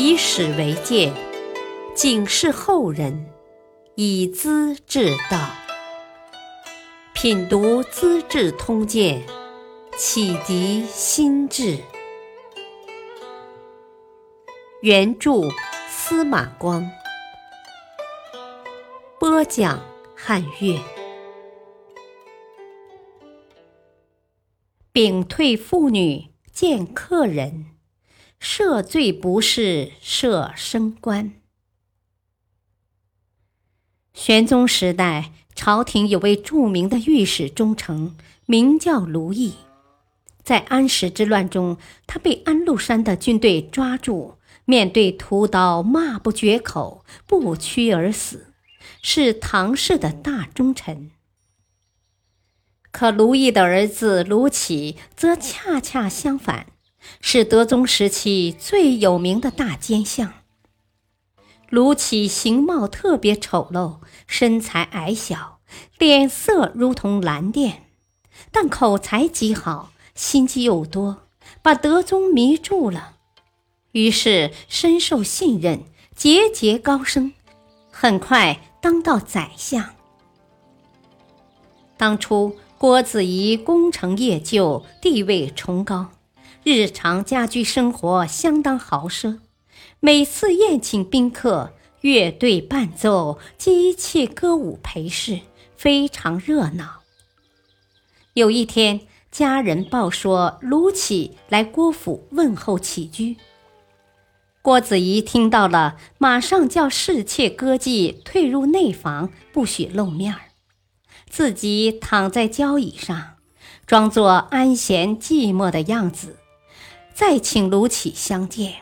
以史为鉴，警示后人，以资治道。品读《资治通鉴》，启迪心智。原著司马光，播讲汉乐。屏退妇女见客人。赦罪不是赦升官。玄宗时代，朝廷有位著名的御史中丞，名叫卢毅。在安史之乱中，他被安禄山的军队抓住，面对屠刀，骂不绝口，不屈而死，是唐氏的大忠臣。可卢毅的儿子卢杞则恰恰相反。是德宗时期最有名的大奸相。卢杞形貌特别丑陋，身材矮小，脸色如同蓝靛，但口才极好，心机又多，把德宗迷住了。于是深受信任，节节高升，很快当到宰相。当初郭子仪功成业就，地位崇高。日常家居生活相当豪奢，每次宴请宾客，乐队伴奏，机器歌舞陪侍，非常热闹。有一天，家人报说卢杞来郭府问候起居，郭子仪听到了，马上叫侍妾歌妓退入内房，不许露面儿，自己躺在交椅上，装作安闲寂寞的样子。再请卢杞相见。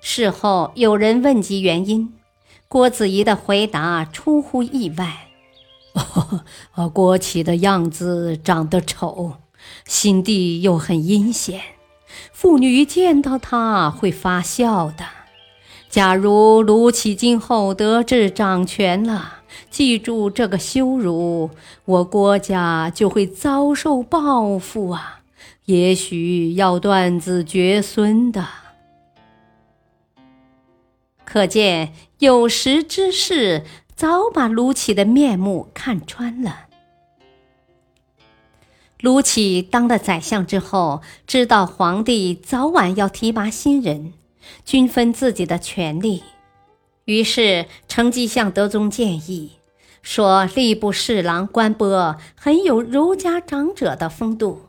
事后有人问及原因，郭子仪的回答出乎意外：“哦，郭启的样子长得丑，心地又很阴险，妇女见到他会发笑的。假如卢杞今后得志掌权了，记住这个羞辱，我郭家就会遭受报复啊！”也许要断子绝孙的，可见有识之士早把卢杞的面目看穿了。卢杞当了宰相之后，知道皇帝早晚要提拔新人，均分自己的权利，于是乘机向德宗建议，说吏部侍郎官波很有儒家长者的风度。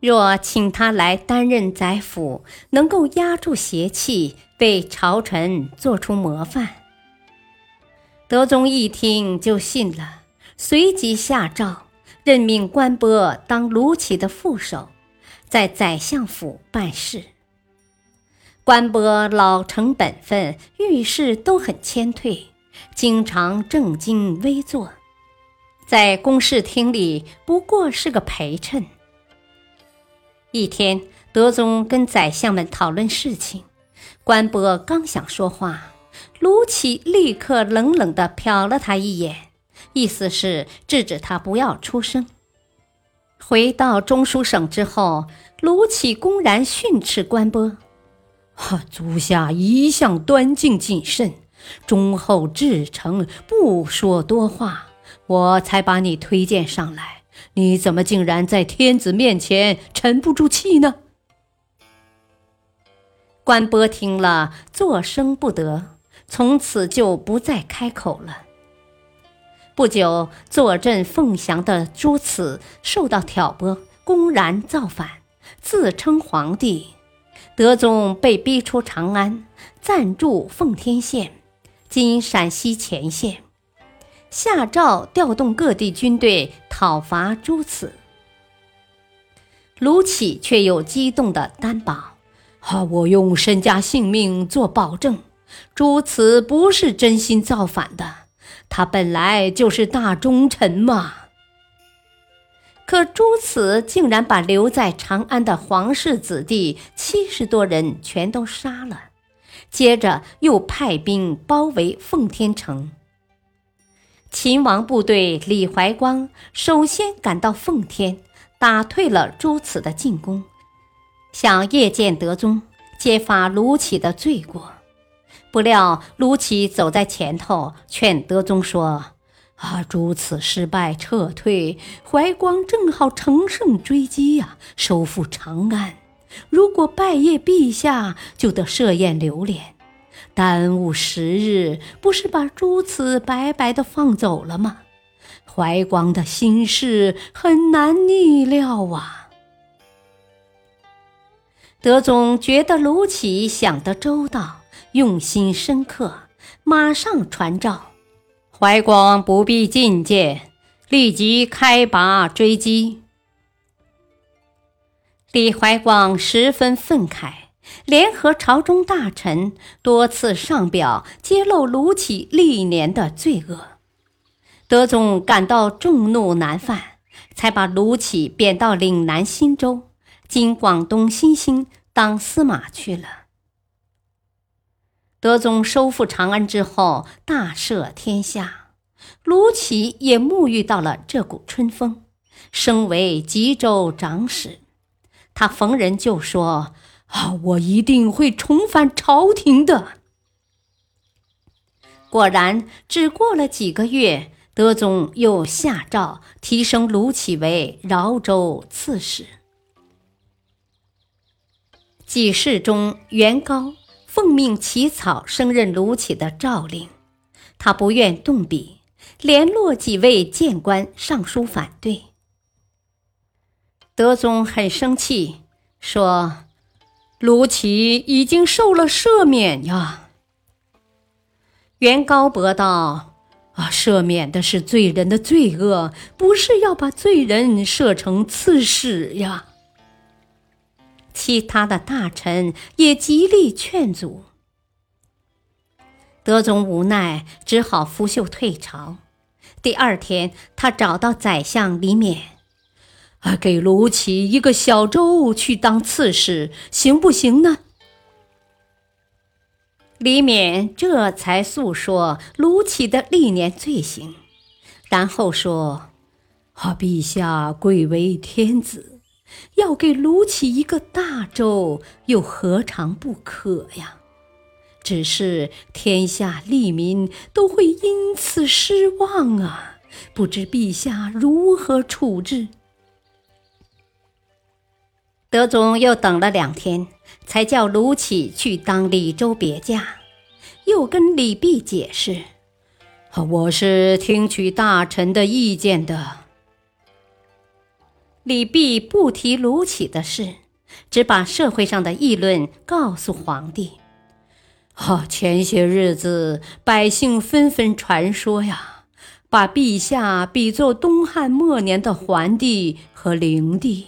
若请他来担任宰辅，能够压住邪气，为朝臣做出模范。德宗一听就信了，随即下诏任命关波当卢杞的副手，在宰相府办事。关波老成本分，遇事都很谦退，经常正襟危坐，在公事厅里不过是个陪衬。一天，德宗跟宰相们讨论事情，关波刚想说话，卢杞立刻冷冷地瞟了他一眼，意思是制止他不要出声。回到中书省之后，卢杞公然训斥关波：“哈，足下一向端敬谨慎，忠厚至诚，不说多话，我才把你推荐上来。”你怎么竟然在天子面前沉不住气呢？关波听了，作声不得，从此就不再开口了。不久，坐镇凤翔的朱慈受到挑拨，公然造反，自称皇帝。德宗被逼出长安，暂驻奉天县（今陕西乾县）。下诏调动各地军队讨伐朱此，卢杞却又激动的担保：“啊，我用身家性命做保证，朱此不是真心造反的，他本来就是大忠臣嘛。”可朱此竟然把留在长安的皇室子弟七十多人全都杀了，接着又派兵包围奉天城。秦王部队李怀光首先赶到奉天，打退了朱此的进攻，想夜见德宗，揭发卢杞的罪过。不料卢杞走在前头，劝德宗说：“啊，朱此失败撤退，怀光正好乘胜追击呀，收复长安。如果拜谒陛下，就得设宴留连，耽误时日，不是把诸此白白的放走了吗？怀光的心事很难逆料啊。”德宗觉得卢杞想得周到。用心深刻，马上传召怀光，不必觐见，立即开拔追击。李怀光十分愤慨，联合朝中大臣多次上表揭露卢杞历年的罪恶。德宗感到众怒难犯，才把卢杞贬到岭南新州（今广东新兴）当司马去了。德宗收复长安之后，大赦天下，卢杞也沐浴到了这股春风，升为吉州长史。他逢人就说：“啊，我一定会重返朝廷的。”果然，只过了几个月，德宗又下诏提升卢杞为饶州刺史。几世中，元高。奉命起草升任卢杞的诏令，他不愿动笔，联络几位谏官上书反对。德宗很生气，说：“卢杞已经受了赦免呀。”元高伯道：“啊，赦免的是罪人的罪恶，不是要把罪人设成刺史呀。”其他的大臣也极力劝阻，德宗无奈，只好拂袖退朝。第二天，他找到宰相李勉，啊，给卢杞一个小州去当刺史，行不行呢？李勉这才诉说卢杞的历年罪行，然后说：“啊，陛下贵为天子。”要给卢杞一个大州，又何尝不可呀？只是天下利民都会因此失望啊！不知陛下如何处置？德宗又等了两天，才叫卢杞去当李州别驾，又跟李泌解释：“我是听取大臣的意见的。”李泌不提卢杞的事，只把社会上的议论告诉皇帝。啊，前些日子百姓纷纷传说呀，把陛下比作东汉末年的桓帝和灵帝。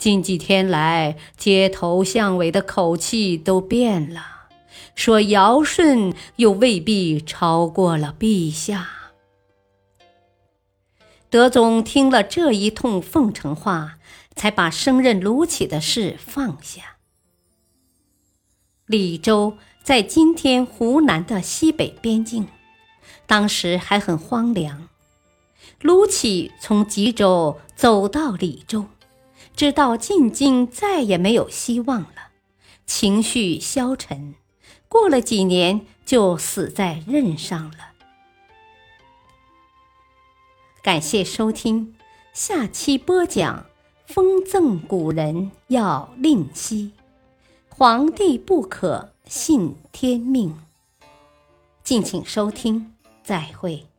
近几天来，街头巷尾的口气都变了，说尧舜又未必超过了陛下。德宗听了这一通奉承话，才把升任卢杞的事放下。李州在今天湖南的西北边境，当时还很荒凉。卢杞从吉州走到李州，知道进京再也没有希望了，情绪消沉，过了几年就死在任上了。感谢收听，下期播讲：封赠古人要吝惜，皇帝不可信天命。敬请收听，再会。